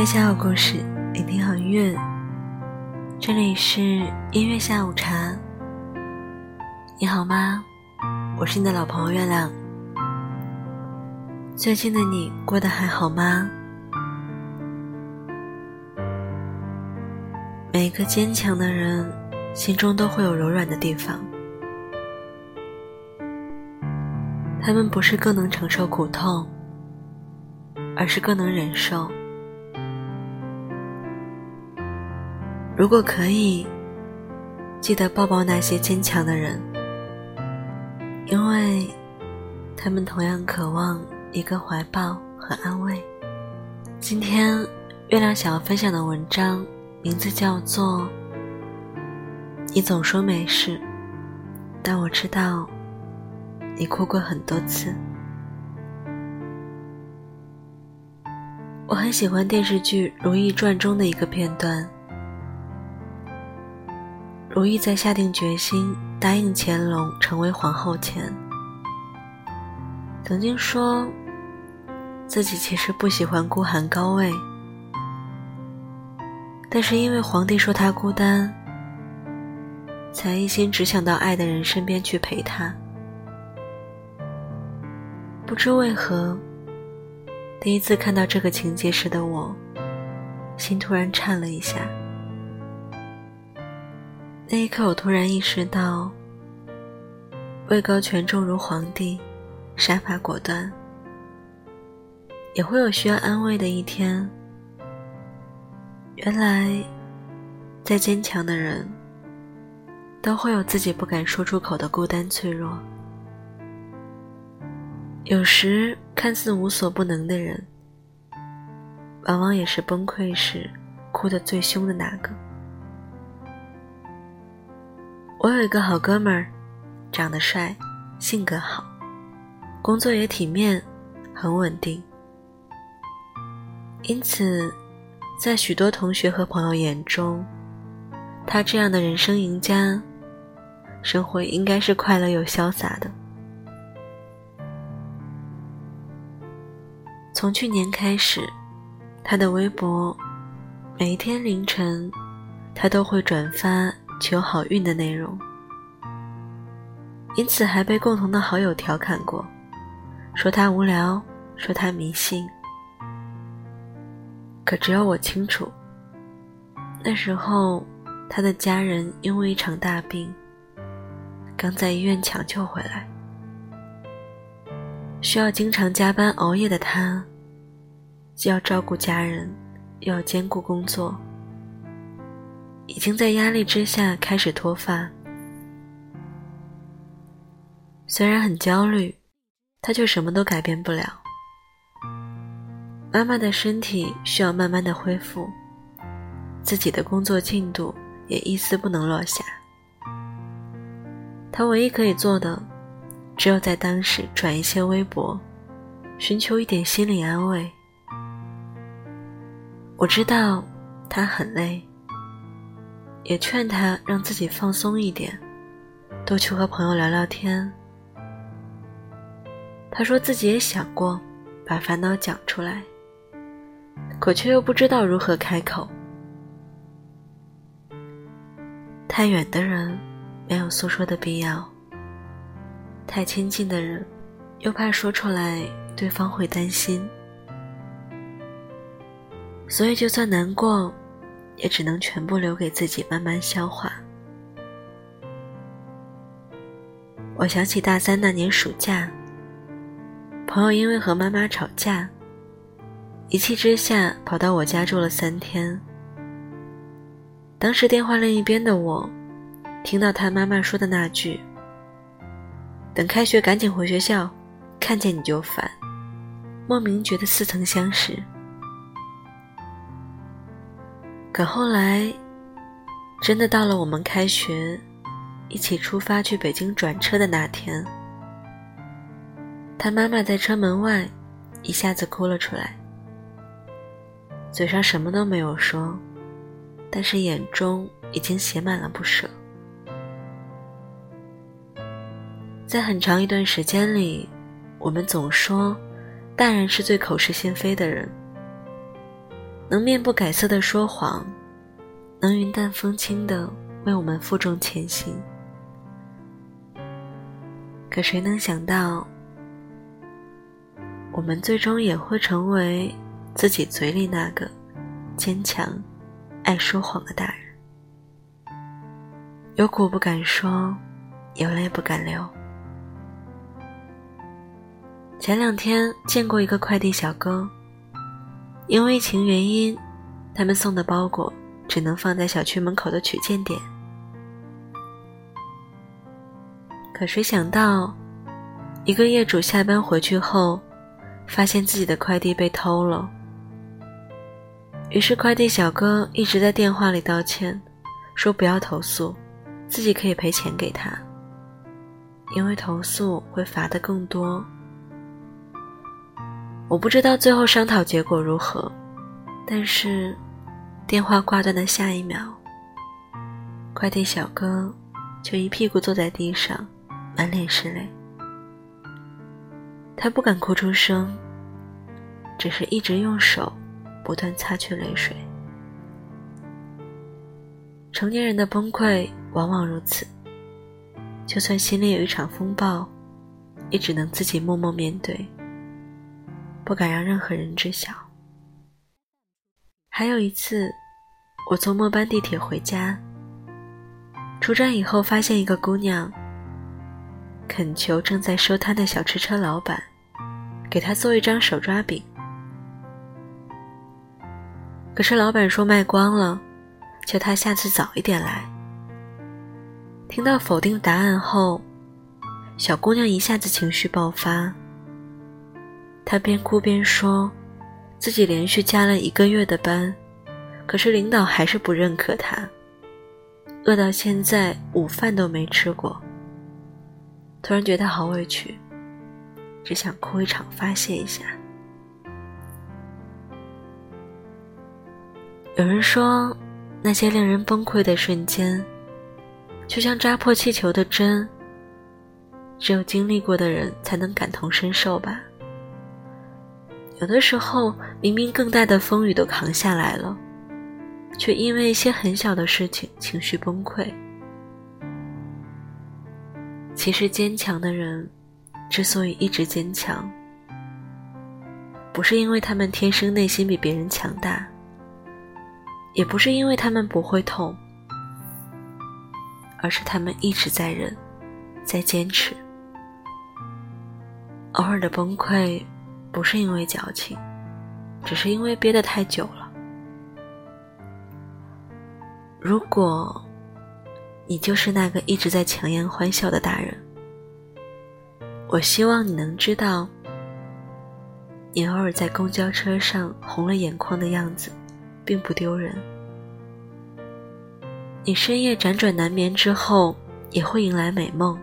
分享好故事，聆听好音乐。这里是音乐下午茶。你好吗？我是你的老朋友月亮。最近的你过得还好吗？每一个坚强的人心中都会有柔软的地方，他们不是更能承受苦痛，而是更能忍受。如果可以，记得抱抱那些坚强的人，因为他们同样渴望一个怀抱和安慰。今天，月亮想要分享的文章名字叫做《你总说没事，但我知道你哭过很多次》。我很喜欢电视剧《如懿传》中的一个片段。如懿在下定决心答应乾隆成为皇后前，曾经说自己其实不喜欢孤寒高位，但是因为皇帝说她孤单，才一心只想到爱的人身边去陪他。不知为何，第一次看到这个情节时的我，心突然颤了一下。那一刻，我突然意识到，位高权重如皇帝，杀伐果断，也会有需要安慰的一天。原来，再坚强的人，都会有自己不敢说出口的孤单脆弱。有时，看似无所不能的人，往往也是崩溃时哭得最凶的那个。我有一个好哥们儿，长得帅，性格好，工作也体面，很稳定。因此，在许多同学和朋友眼中，他这样的人生赢家，生活应该是快乐又潇洒的。从去年开始，他的微博每天凌晨，他都会转发。求好运的内容，因此还被共同的好友调侃过，说他无聊，说他迷信。可只有我清楚，那时候他的家人因为一场大病，刚在医院抢救回来，需要经常加班熬夜的他，既要照顾家人，又要兼顾工作。已经在压力之下开始脱发，虽然很焦虑，他却什么都改变不了。妈妈的身体需要慢慢的恢复，自己的工作进度也一丝不能落下。他唯一可以做的，只有在当时转一些微博，寻求一点心理安慰。我知道他很累。也劝他让自己放松一点，多去和朋友聊聊天。他说自己也想过把烦恼讲出来，可却又不知道如何开口。太远的人没有诉说的必要，太亲近的人又怕说出来对方会担心，所以就算难过。也只能全部留给自己慢慢消化。我想起大三那年暑假，朋友因为和妈妈吵架，一气之下跑到我家住了三天。当时电话另一边的我，听到他妈妈说的那句：“等开学赶紧回学校，看见你就烦。”莫名觉得似曾相识。可后来，真的到了我们开学，一起出发去北京转车的那天，他妈妈在车门外一下子哭了出来，嘴上什么都没有说，但是眼中已经写满了不舍。在很长一段时间里，我们总说，大人是最口是心非的人。能面不改色的说谎，能云淡风轻的为我们负重前行。可谁能想到，我们最终也会成为自己嘴里那个坚强、爱说谎的大人，有苦不敢说，有泪不敢流。前两天见过一个快递小哥。因为疫情原因，他们送的包裹只能放在小区门口的取件点。可谁想到，一个业主下班回去后，发现自己的快递被偷了。于是快递小哥一直在电话里道歉，说不要投诉，自己可以赔钱给他，因为投诉会罚的更多。我不知道最后商讨结果如何，但是电话挂断的下一秒，快递小哥就一屁股坐在地上，满脸是泪。他不敢哭出声，只是一直用手不断擦去泪水。成年人的崩溃往往如此，就算心里有一场风暴，也只能自己默默面对。不敢让任何人知晓。还有一次，我从末班地铁回家，出站以后发现一个姑娘恳求正在收摊的小吃车老板，给她做一张手抓饼。可是老板说卖光了，求她下次早一点来。听到否定答案后，小姑娘一下子情绪爆发。他边哭边说，自己连续加了一个月的班，可是领导还是不认可他，饿到现在午饭都没吃过。突然觉得好委屈，只想哭一场发泄一下。有人说，那些令人崩溃的瞬间，就像扎破气球的针，只有经历过的人才能感同身受吧。有的时候，明明更大的风雨都扛下来了，却因为一些很小的事情情绪崩溃。其实，坚强的人之所以一直坚强，不是因为他们天生内心比别人强大，也不是因为他们不会痛，而是他们一直在忍，在坚持。偶尔的崩溃。不是因为矫情，只是因为憋得太久了。如果你就是那个一直在强颜欢笑的大人，我希望你能知道，你偶尔在公交车上红了眼眶的样子，并不丢人。你深夜辗转难眠之后，也会迎来美梦。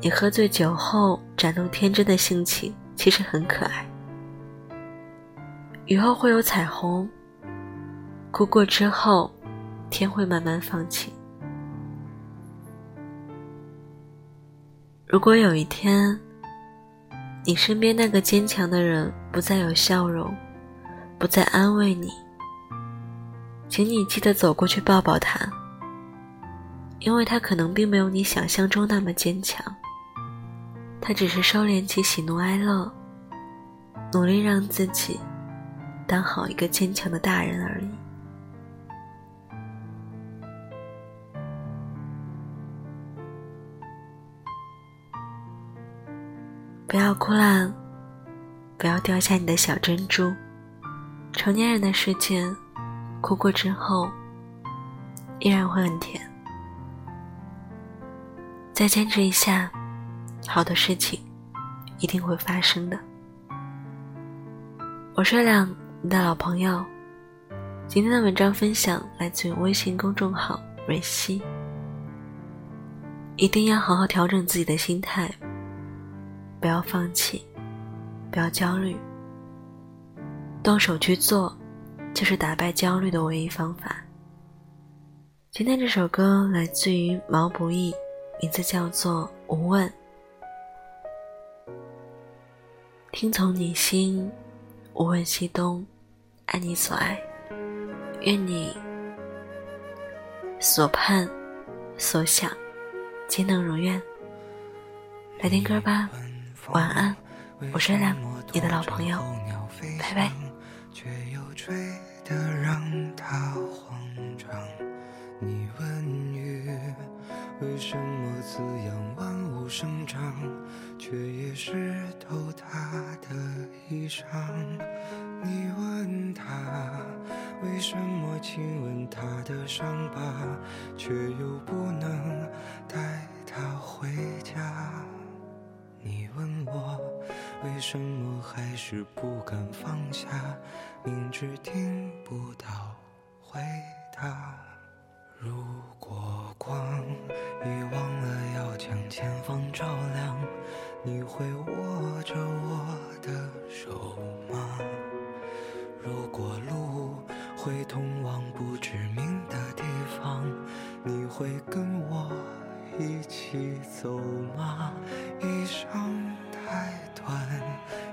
你喝醉酒后展露天真的性情，其实很可爱。雨后会有彩虹，哭过之后，天会慢慢放晴。如果有一天，你身边那个坚强的人不再有笑容，不再安慰你，请你记得走过去抱抱他，因为他可能并没有你想象中那么坚强。他只是收敛起喜怒哀乐，努力让自己当好一个坚强的大人而已。不要哭了，不要掉下你的小珍珠。成年人的世界，哭过之后依然会很甜。再坚持一下。好的事情一定会发生的。我是月亮，你的老朋友。今天的文章分享来自于微信公众号蕊希。一定要好好调整自己的心态，不要放弃，不要焦虑，动手去做，就是打败焦虑的唯一方法。今天这首歌来自于毛不易，名字叫做《无问》。听从你心，无问西东，爱你所爱，愿你所盼所想皆能如愿。来听歌吧，晚安，我是亮，你的老朋友，拜拜。你问雨为什么滋养万物生长，却也湿透他的衣裳？你问他为什么亲吻他的伤疤，却又不能带他回家？你问我为什么还是不敢放下，明知听不到回答。如果光已忘了要将前方照亮，你会握着我的手吗？如果路会通往不知名的地方，你会跟我一起走吗？一生太短，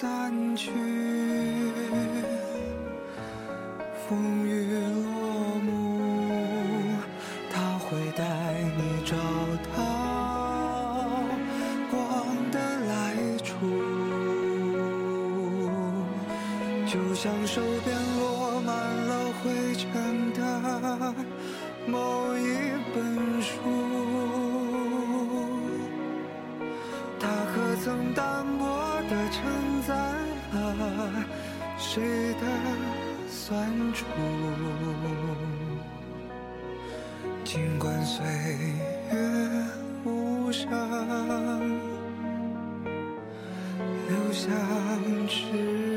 散去，风雨落幕，他会带你找到光的来处，就像手边落满了灰尘的某一本书。曾单薄地承谁的酸楚？尽管岁月无声，留下迟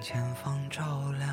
前方照亮，